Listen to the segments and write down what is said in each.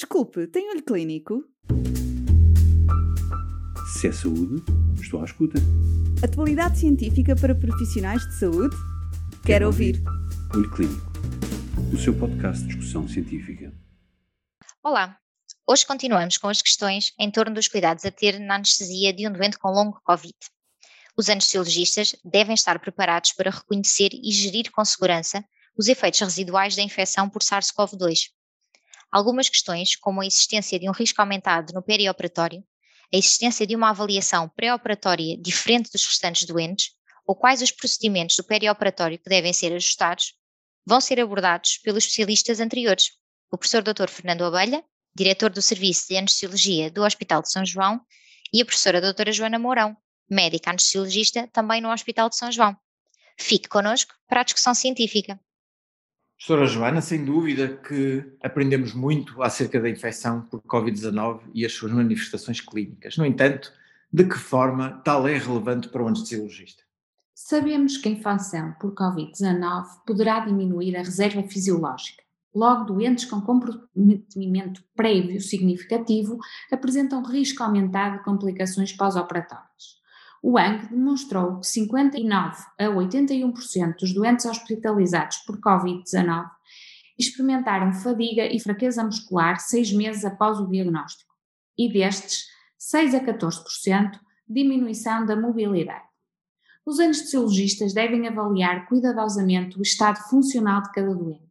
Desculpe, tem olho clínico? Se é saúde, estou à escuta. Atualidade científica para profissionais de saúde? Quero, Quero ouvir. ouvir. Olho Clínico, o seu podcast de discussão científica. Olá, hoje continuamos com as questões em torno dos cuidados a ter na anestesia de um doente com longo Covid. Os anestesiologistas devem estar preparados para reconhecer e gerir com segurança os efeitos residuais da infecção por SARS-CoV-2. Algumas questões, como a existência de um risco aumentado no perioperatório, a existência de uma avaliação pré-operatória diferente dos restantes doentes, ou quais os procedimentos do perioperatório que devem ser ajustados, vão ser abordados pelos especialistas anteriores, o professor Dr. Fernando Abelha, diretor do Serviço de Anestesiologia do Hospital de São João, e a professora doutora Joana Mourão, médica anestesiologista também no Hospital de São João. Fique connosco para a discussão científica. Professora Joana, sem dúvida que aprendemos muito acerca da infecção por Covid-19 e as suas manifestações clínicas. No entanto, de que forma tal é relevante para o anestesiologista? Sabemos que a infecção por Covid-19 poderá diminuir a reserva fisiológica. Logo, doentes com comprometimento prévio significativo apresentam risco aumentado de complicações pós-operatórias. O ANG demonstrou que 59 a 81% dos doentes hospitalizados por Covid-19 experimentaram fadiga e fraqueza muscular seis meses após o diagnóstico, e destes, 6 a 14% diminuição da mobilidade. Os anestesiologistas devem avaliar cuidadosamente o estado funcional de cada doente.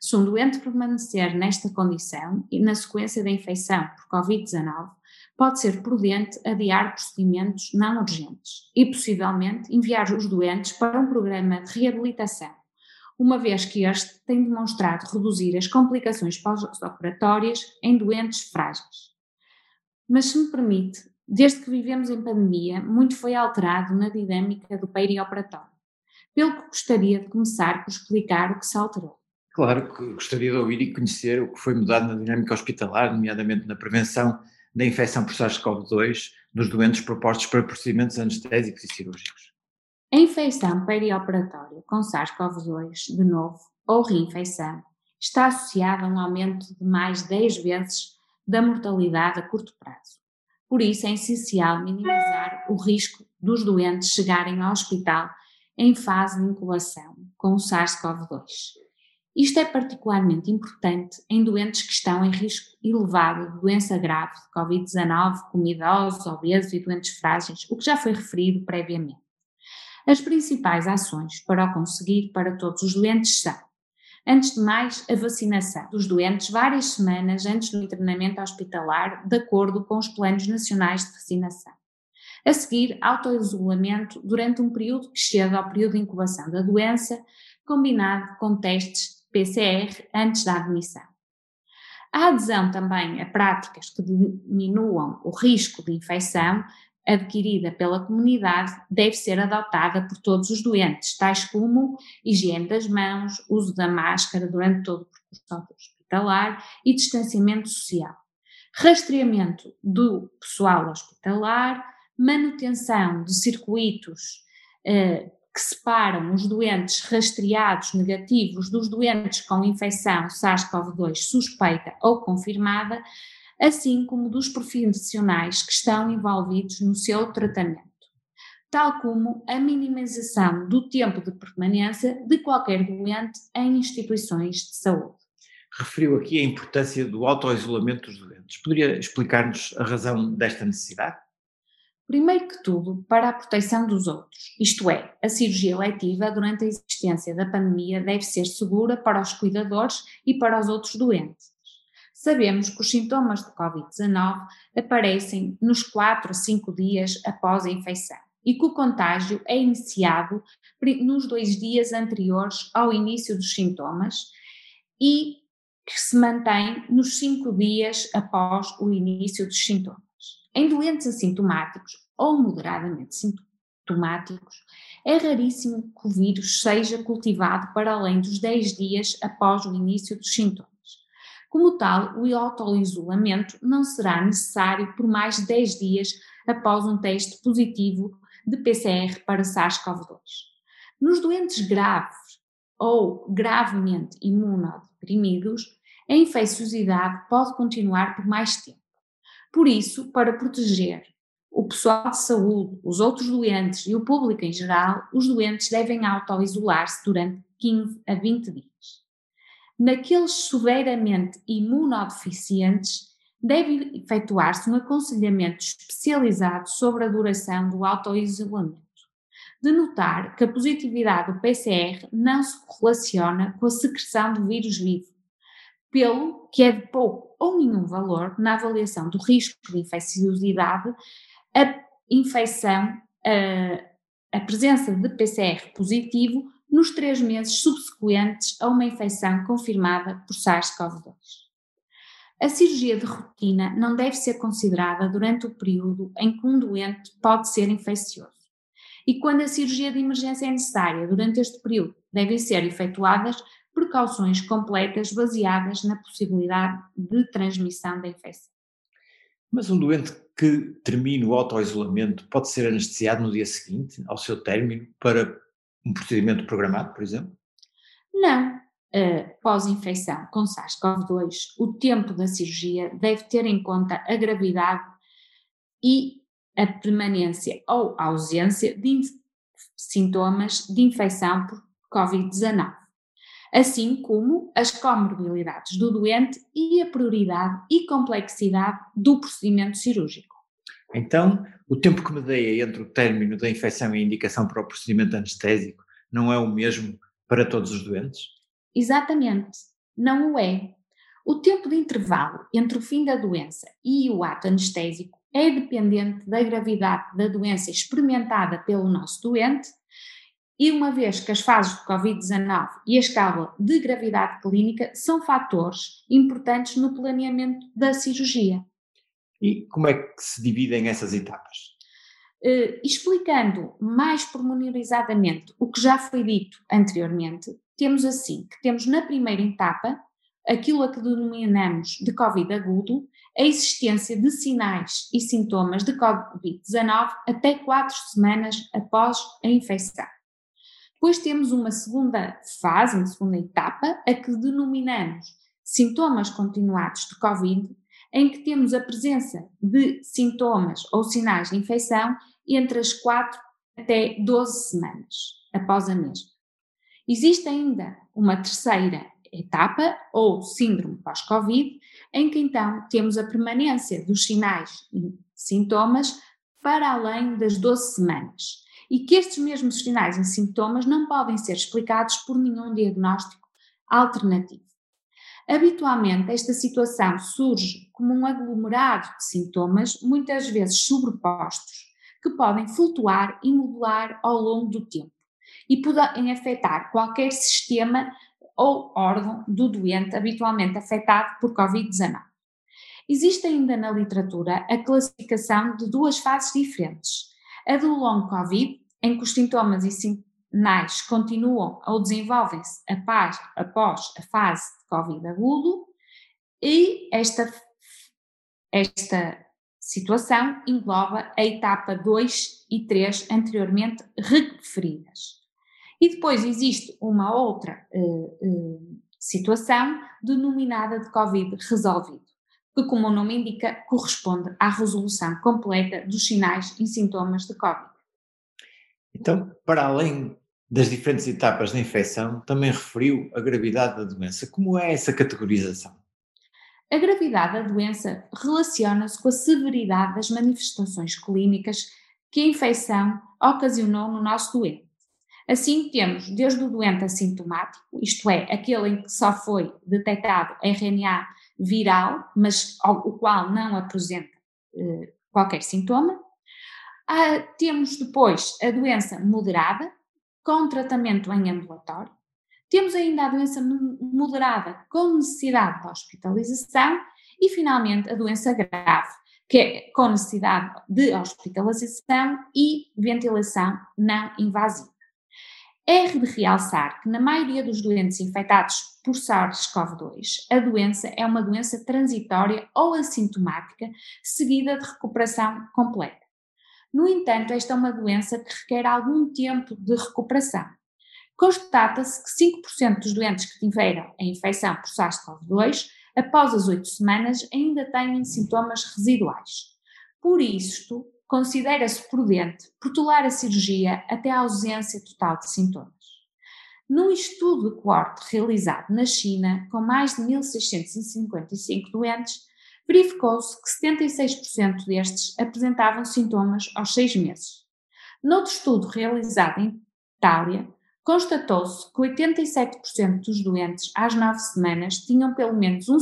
Se um doente permanecer nesta condição e na sequência da infecção por Covid-19, pode ser prudente adiar procedimentos não urgentes e, possivelmente, enviar os doentes para um programa de reabilitação, uma vez que este tem demonstrado reduzir as complicações pós-operatórias em doentes frágeis. Mas, se me permite, desde que vivemos em pandemia, muito foi alterado na dinâmica do perioperatório. Pelo que gostaria de começar por explicar o que se alterou. Claro que gostaria de ouvir e conhecer o que foi mudado na dinâmica hospitalar, nomeadamente na prevenção da infecção por SARS-CoV-2 dos doentes propostos para procedimentos anestésicos e cirúrgicos. A infecção perioperatória com SARS-CoV-2, de novo, ou reinfecção, está associada a um aumento de mais 10 vezes da mortalidade a curto prazo. Por isso é essencial minimizar o risco dos doentes chegarem ao hospital em fase de incubação com o SARS-CoV-2. Isto é particularmente importante em doentes que estão em risco elevado de doença grave de Covid-19, como idosos, obesos e doentes frágeis, o que já foi referido previamente. As principais ações para o conseguir para todos os doentes são, antes de mais, a vacinação dos doentes várias semanas antes do internamento hospitalar, de acordo com os planos nacionais de vacinação. A seguir, autoisolamento durante um período que excede ao período de incubação da doença, combinado com testes PCR antes da admissão. A adesão também a práticas que diminuam o risco de infecção adquirida pela comunidade deve ser adotada por todos os doentes, tais como higiene das mãos, uso da máscara durante todo o percurso hospitalar e distanciamento social, rastreamento do pessoal hospitalar, manutenção de circuitos eh, que separam os doentes rastreados negativos dos doentes com infecção SARS-CoV-2 suspeita ou confirmada, assim como dos profissionais que estão envolvidos no seu tratamento, tal como a minimização do tempo de permanência de qualquer doente em instituições de saúde. Referiu aqui a importância do autoisolamento dos doentes. Poderia explicar-nos a razão desta necessidade? Primeiro que tudo, para a proteção dos outros, isto é, a cirurgia letiva durante a existência da pandemia deve ser segura para os cuidadores e para os outros doentes. Sabemos que os sintomas de Covid-19 aparecem nos 4 a 5 dias após a infecção e que o contágio é iniciado nos dois dias anteriores ao início dos sintomas e que se mantém nos 5 dias após o início dos sintomas. Em doentes assintomáticos ou moderadamente sintomáticos, é raríssimo que o vírus seja cultivado para além dos 10 dias após o início dos sintomas. Como tal, o autoisolamento não será necessário por mais de 10 dias após um teste positivo de PCR para SARS-CoV-2. Nos doentes graves ou gravemente imunodeprimidos, a infecciosidade pode continuar por mais tempo. Por isso, para proteger o pessoal de saúde, os outros doentes e o público em geral, os doentes devem auto-isolar-se durante 15 a 20 dias. Naqueles severamente imunodeficientes, deve efetuar-se um aconselhamento especializado sobre a duração do auto-isolamento. De notar que a positividade do PCR não se correlaciona com a secreção do vírus vivo, pelo que é de pouco ou nenhum valor na avaliação do risco de infecciosidade a infecção, a, a presença de PCR positivo nos três meses subsequentes a uma infecção confirmada por SARS-CoV-2. A cirurgia de rotina não deve ser considerada durante o período em que um doente pode ser infeccioso. E quando a cirurgia de emergência é necessária durante este período, devem ser efetuadas precauções completas baseadas na possibilidade de transmissão da infecção. Mas um doente que termine o auto-isolamento pode ser anestesiado no dia seguinte, ao seu término, para um procedimento programado, por exemplo? Não. Uh, Pós-infecção com SARS-CoV-2, o tempo da cirurgia deve ter em conta a gravidade e a permanência ou ausência de sintomas de infecção por Covid-19 assim como as comorbilidades do doente e a prioridade e complexidade do procedimento cirúrgico. Então, o tempo que medeia entre o término da infecção e a indicação para o procedimento anestésico não é o mesmo para todos os doentes? Exatamente, não o é. O tempo de intervalo entre o fim da doença e o ato anestésico é dependente da gravidade da doença experimentada pelo nosso doente e uma vez que as fases de Covid-19 e a escala de gravidade clínica são fatores importantes no planeamento da cirurgia. E como é que se dividem essas etapas? Uh, explicando mais pormenorizadamente o que já foi dito anteriormente, temos assim que temos na primeira etapa aquilo a que denominamos de Covid agudo, a existência de sinais e sintomas de Covid-19 até quatro semanas após a infecção. Depois temos uma segunda fase, uma segunda etapa, a que denominamos sintomas continuados de Covid, em que temos a presença de sintomas ou sinais de infecção entre as 4 até 12 semanas após a mesma. Existe ainda uma terceira etapa, ou síndrome pós-Covid, em que então temos a permanência dos sinais e sintomas para além das 12 semanas e que estes mesmos sinais e sintomas não podem ser explicados por nenhum diagnóstico alternativo. Habitualmente, esta situação surge como um aglomerado de sintomas, muitas vezes sobrepostos, que podem flutuar e modular ao longo do tempo e podem afetar qualquer sistema ou órgão do doente habitualmente afetado por Covid-19. Existe ainda na literatura a classificação de duas fases diferentes, a do long Covid, em que os sintomas e sinais continuam ou desenvolvem-se após, após a fase de Covid agudo, e esta, esta situação engloba a etapa 2 e 3 anteriormente referidas. E depois existe uma outra uh, uh, situação denominada de Covid resolvido que, como o nome indica, corresponde à resolução completa dos sinais e sintomas de Covid. Então, para além das diferentes etapas da infecção, também referiu a gravidade da doença. Como é essa categorização? A gravidade da doença relaciona-se com a severidade das manifestações clínicas que a infecção ocasionou no nosso doente. Assim, temos desde o doente assintomático, isto é, aquele em que só foi detectado RNA viral, mas o qual não apresenta eh, qualquer sintoma. Ah, temos depois a doença moderada, com tratamento em ambulatório. Temos ainda a doença moderada com necessidade de hospitalização e, finalmente, a doença grave, que é com necessidade de hospitalização e ventilação não invasiva. É de realçar que na maioria dos doentes infectados por SARS-CoV-2, a doença é uma doença transitória ou assintomática, seguida de recuperação completa. No entanto, esta é uma doença que requer algum tempo de recuperação. Constata-se que 5% dos doentes que tiveram a infecção por SARS-CoV-2 após as oito semanas, ainda têm sintomas residuais. Por isto, considera-se prudente protelar a cirurgia até a ausência total de sintomas. Num estudo de coorte realizado na China, com mais de 1.655 doentes, verificou-se que 76% destes apresentavam sintomas aos seis meses. Noutro estudo realizado em Itália, constatou-se que 87% dos doentes às nove semanas tinham pelo menos um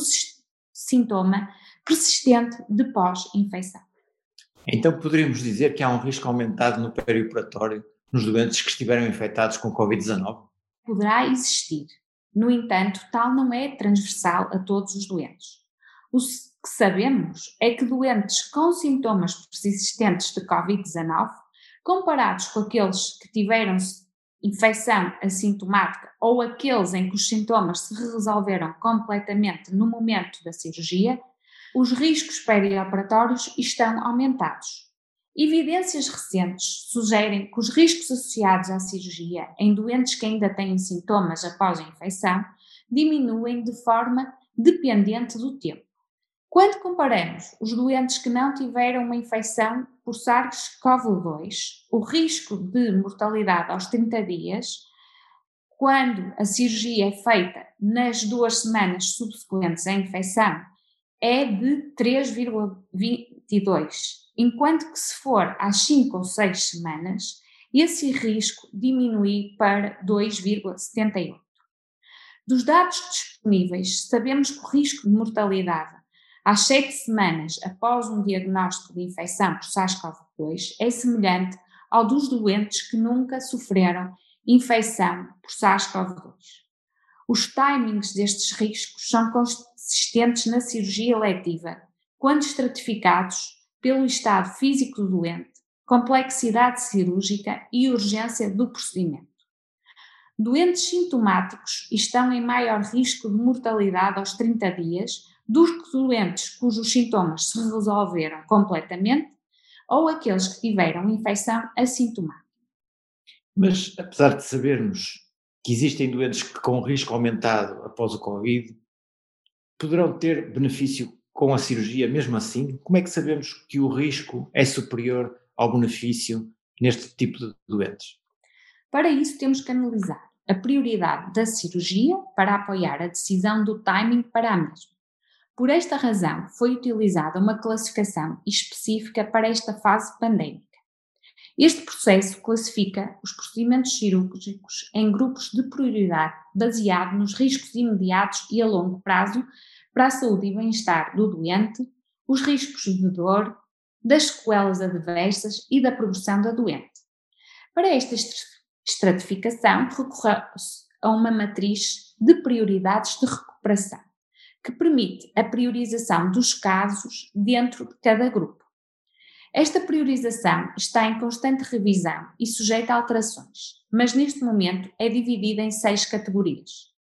sintoma persistente de pós-infecção. Então poderíamos dizer que há um risco aumentado no perioperatório nos doentes que estiveram infectados com Covid-19? Poderá existir. No entanto, tal não é transversal a todos os doentes. O que sabemos é que doentes com sintomas persistentes de Covid-19, comparados com aqueles que tiveram infecção assintomática ou aqueles em que os sintomas se resolveram completamente no momento da cirurgia, os riscos perioperatórios estão aumentados. Evidências recentes sugerem que os riscos associados à cirurgia em doentes que ainda têm sintomas após a infecção diminuem de forma dependente do tempo. Quando comparamos os doentes que não tiveram uma infecção por SARS-CoV-2, o risco de mortalidade aos 30 dias, quando a cirurgia é feita nas duas semanas subsequentes à infecção, é de 3,22, enquanto que se for às 5 ou 6 semanas, esse risco diminui para 2,78. Dos dados disponíveis, sabemos que o risco de mortalidade às 7 semanas após um diagnóstico de infecção por SARS-CoV-2 é semelhante ao dos doentes que nunca sofreram infecção por SARS-CoV-2. Os timings destes riscos são consistentes na cirurgia letiva, quando estratificados pelo estado físico do doente, complexidade cirúrgica e urgência do procedimento. Doentes sintomáticos estão em maior risco de mortalidade aos 30 dias dos doentes cujos sintomas se resolveram completamente ou aqueles que tiveram infecção assintomática. Mas, apesar de sabermos que existem doentes que com risco aumentado após o Covid, poderão ter benefício com a cirurgia mesmo assim? Como é que sabemos que o risco é superior ao benefício neste tipo de doentes? Para isso, temos que analisar a prioridade da cirurgia para apoiar a decisão do timing para a mesma. Por esta razão, foi utilizada uma classificação específica para esta fase pandémica. Este processo classifica os procedimentos cirúrgicos em grupos de prioridade baseado nos riscos imediatos e a longo prazo para a saúde e bem-estar do doente, os riscos de dor, das sequelas adversas e da progressão da doente. Para esta estratificação, recorreu-se a uma matriz de prioridades de recuperação, que permite a priorização dos casos dentro de cada grupo. Esta priorização está em constante revisão e sujeita a alterações, mas neste momento é dividida em seis categorias.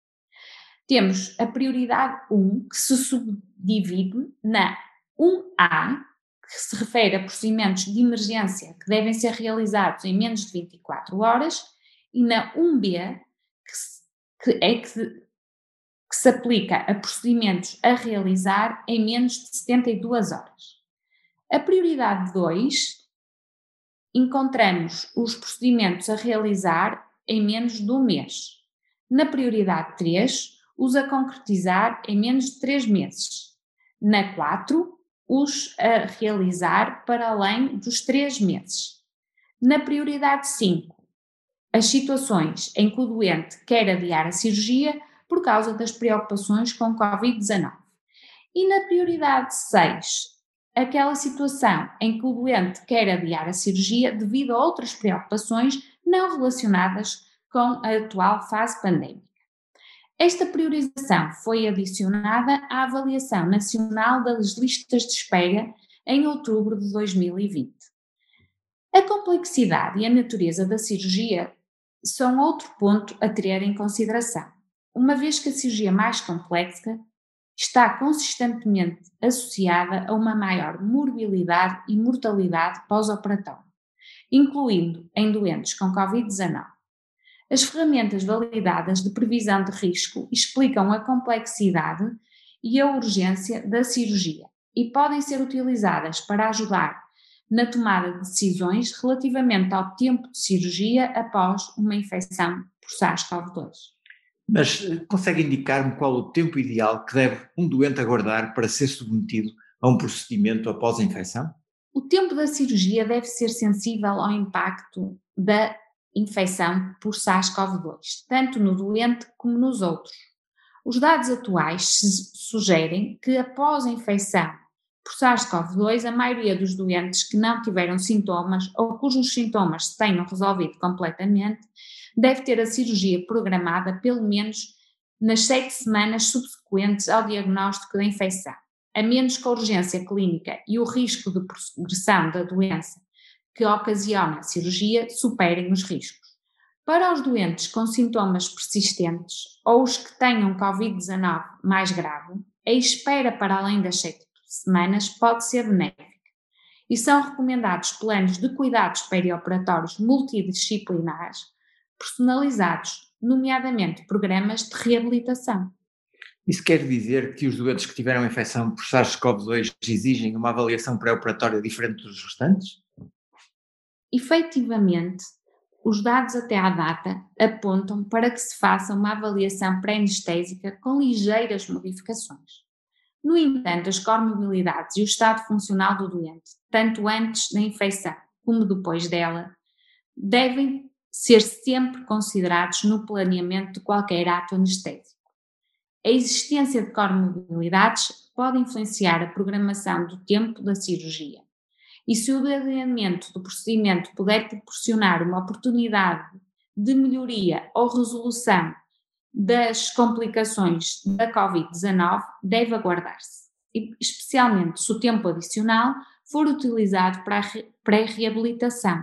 Temos a prioridade 1, que se subdivide na 1A, que se refere a procedimentos de emergência que devem ser realizados em menos de 24 horas, e na 1B, que, que é que, que se aplica a procedimentos a realizar em menos de 72 horas. A prioridade 2, encontramos os procedimentos a realizar em menos de um mês. Na prioridade 3, os a concretizar em menos de três meses. Na 4, os a realizar para além dos três meses. Na prioridade 5, as situações em que o doente quer adiar a cirurgia por causa das preocupações com Covid-19. E na prioridade 6, aquela situação em que o doente quer adiar a cirurgia devido a outras preocupações não relacionadas com a atual fase pandémica. Esta priorização foi adicionada à Avaliação Nacional das Listas de Espera em outubro de 2020. A complexidade e a natureza da cirurgia são outro ponto a ter em consideração, uma vez que a cirurgia mais complexa está consistentemente associada a uma maior morbilidade e mortalidade pós-operatória, incluindo em doentes com Covid-19. As ferramentas validadas de previsão de risco explicam a complexidade e a urgência da cirurgia e podem ser utilizadas para ajudar na tomada de decisões relativamente ao tempo de cirurgia após uma infecção por SARS-CoV-2. Mas eh, consegue indicar-me qual o tempo ideal que deve um doente aguardar para ser submetido a um procedimento após a infecção? O tempo da cirurgia deve ser sensível ao impacto da infecção por SARS-CoV-2, tanto no doente como nos outros. Os dados atuais sugerem que após a infecção por SARS-CoV-2, a maioria dos doentes que não tiveram sintomas ou cujos sintomas se tenham resolvido completamente, deve ter a cirurgia programada pelo menos nas sete semanas subsequentes ao diagnóstico da infecção, a menos que a urgência clínica e o risco de progressão da doença que ocasiona a cirurgia superem os riscos. Para os doentes com sintomas persistentes ou os que tenham Covid-19 mais grave, a espera para além das sete semanas pode ser benéfica e são recomendados planos de cuidados perioperatórios multidisciplinares personalizados, nomeadamente programas de reabilitação. Isso quer dizer que os doentes que tiveram infecção por SARS-CoV-2 exigem uma avaliação pré-operatória diferente dos restantes? Efetivamente, os dados até à data apontam para que se faça uma avaliação pré-anestésica com ligeiras modificações. No entanto, as comorbilidades e o estado funcional do doente, tanto antes da infecção como depois dela, devem ser sempre considerados no planeamento de qualquer ato anestésico. A existência de comorbilidades pode influenciar a programação do tempo da cirurgia. E se o adiamento do procedimento puder proporcionar uma oportunidade de melhoria ou resolução das complicações da Covid-19 deve aguardar-se, especialmente se o tempo adicional for utilizado para a pré-reabilitação,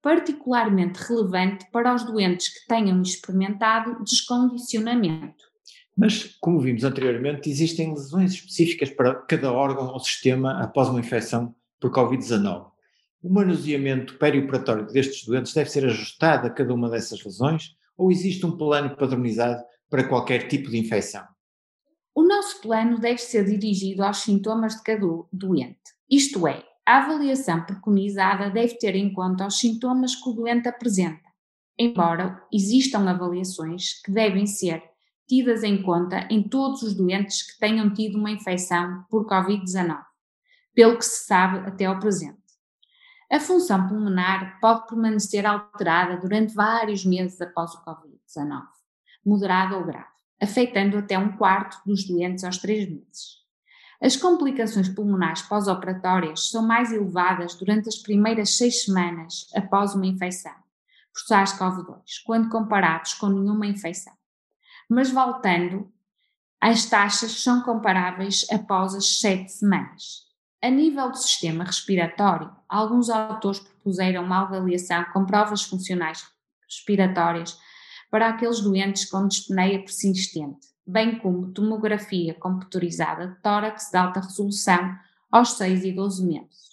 particularmente relevante para os doentes que tenham experimentado descondicionamento. Mas, como vimos anteriormente, existem lesões específicas para cada órgão ou sistema após uma infecção por Covid-19. O manuseamento perioperatório destes doentes deve ser ajustado a cada uma dessas lesões ou existe um plano padronizado para qualquer tipo de infecção? O nosso plano deve ser dirigido aos sintomas de cada doente, isto é, a avaliação preconizada deve ter em conta os sintomas que o doente apresenta, embora existam avaliações que devem ser tidas em conta em todos os doentes que tenham tido uma infecção por Covid-19, pelo que se sabe até ao presente. A função pulmonar pode permanecer alterada durante vários meses após o Covid-19, moderada ou grave, afetando até um quarto dos doentes aos três meses. As complicações pulmonares pós-operatórias são mais elevadas durante as primeiras seis semanas após uma infecção por SARS-CoV-2, quando comparados com nenhuma infecção. Mas voltando, as taxas são comparáveis após as sete semanas. A nível do sistema respiratório, alguns autores propuseram uma avaliação com provas funcionais respiratórias para aqueles doentes com dispneia persistente, bem como tomografia computurizada de tórax de alta resolução aos 6 e 12 meses.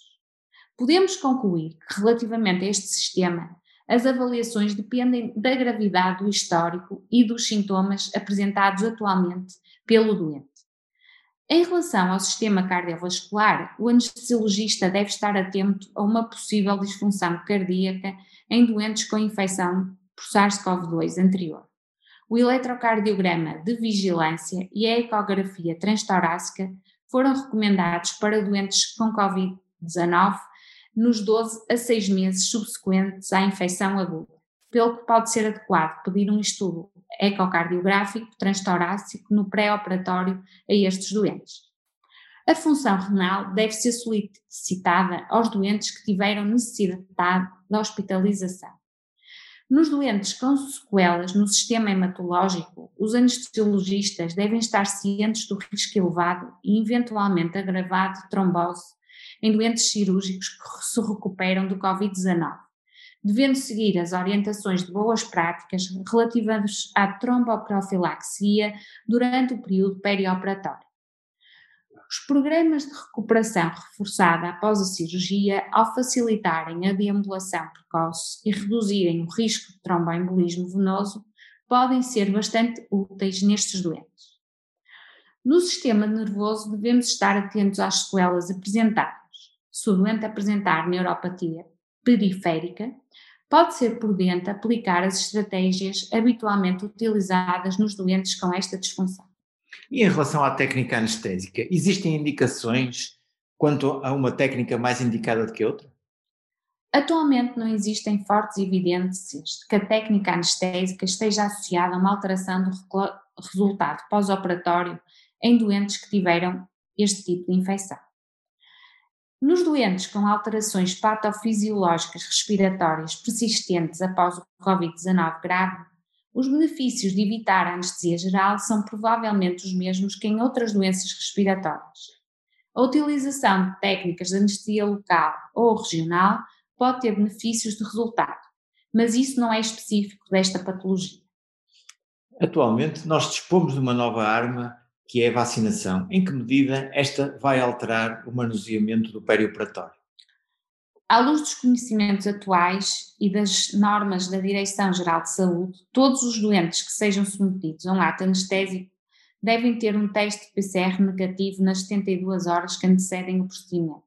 Podemos concluir que, relativamente a este sistema, as avaliações dependem da gravidade do histórico e dos sintomas apresentados atualmente pelo doente. Em relação ao sistema cardiovascular, o anestesiologista deve estar atento a uma possível disfunção cardíaca em doentes com infecção por SARS-CoV-2 anterior. O eletrocardiograma de vigilância e a ecografia transtorácica foram recomendados para doentes com Covid-19 nos 12 a 6 meses subsequentes à infecção aguda, pelo que pode ser adequado pedir um estudo ecocardiográfico transtorácico no pré-operatório a estes doentes. A função renal deve ser solicitada aos doentes que tiveram necessidade de hospitalização. Nos doentes com sequelas no sistema hematológico, os anestesiologistas devem estar cientes do risco elevado e eventualmente agravado de trombose em doentes cirúrgicos que se recuperam do Covid-19 devendo seguir as orientações de boas práticas relativas à tromboprofilaxia durante o período perioperatório. Os programas de recuperação reforçada após a cirurgia, ao facilitarem a deambulação precoce e reduzirem o risco de tromboembolismo venoso, podem ser bastante úteis nestes doentes. No sistema nervoso, devemos estar atentos às sequelas apresentadas. Se o doente apresentar neuropatia periférica, pode ser prudente aplicar as estratégias habitualmente utilizadas nos doentes com esta disfunção. E em relação à técnica anestésica, existem indicações quanto a uma técnica mais indicada do que outra? Atualmente não existem fortes evidências de que a técnica anestésica esteja associada a uma alteração do resultado pós-operatório em doentes que tiveram este tipo de infecção. Nos doentes com alterações patofisiológicas respiratórias persistentes após o Covid-19 grave, os benefícios de evitar a anestesia geral são provavelmente os mesmos que em outras doenças respiratórias. A utilização de técnicas de anestesia local ou regional pode ter benefícios de resultado, mas isso não é específico desta patologia. Atualmente, nós dispomos de uma nova arma que é a vacinação. Em que medida esta vai alterar o manuseamento do perioperatório? À luz dos conhecimentos atuais e das normas da Direção-Geral de Saúde, todos os doentes que sejam submetidos a um ato anestésico devem ter um teste PCR negativo nas 72 horas que antecedem o procedimento,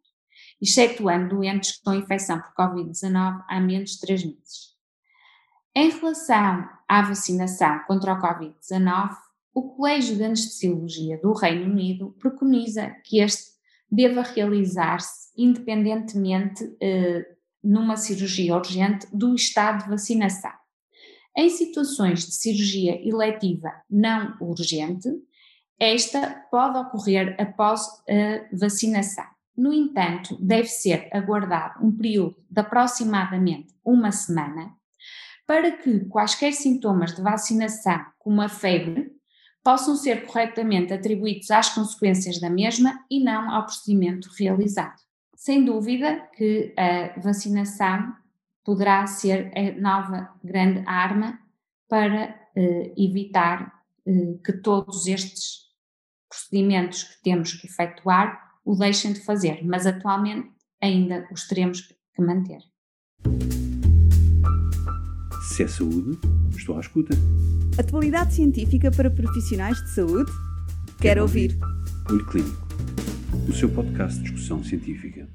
excetuando doentes com infecção por Covid-19 há menos de 3 meses. Em relação à vacinação contra o Covid-19, o Colégio de Anestesiologia do Reino Unido preconiza que este deva realizar-se independentemente eh, numa cirurgia urgente do estado de vacinação. Em situações de cirurgia eletiva não urgente, esta pode ocorrer após a vacinação. No entanto, deve ser aguardado um período de aproximadamente uma semana para que quaisquer sintomas de vacinação, como a febre, possam ser corretamente atribuídos às consequências da mesma e não ao procedimento realizado. Sem dúvida que a vacinação poderá ser a nova grande arma para eh, evitar eh, que todos estes procedimentos que temos que efetuar o deixem de fazer, mas atualmente ainda os teremos que manter. Se é saúde, estou à escuta. Atualidade científica para profissionais de saúde? Quero ouvir. Olho Clínico, o seu podcast de discussão científica.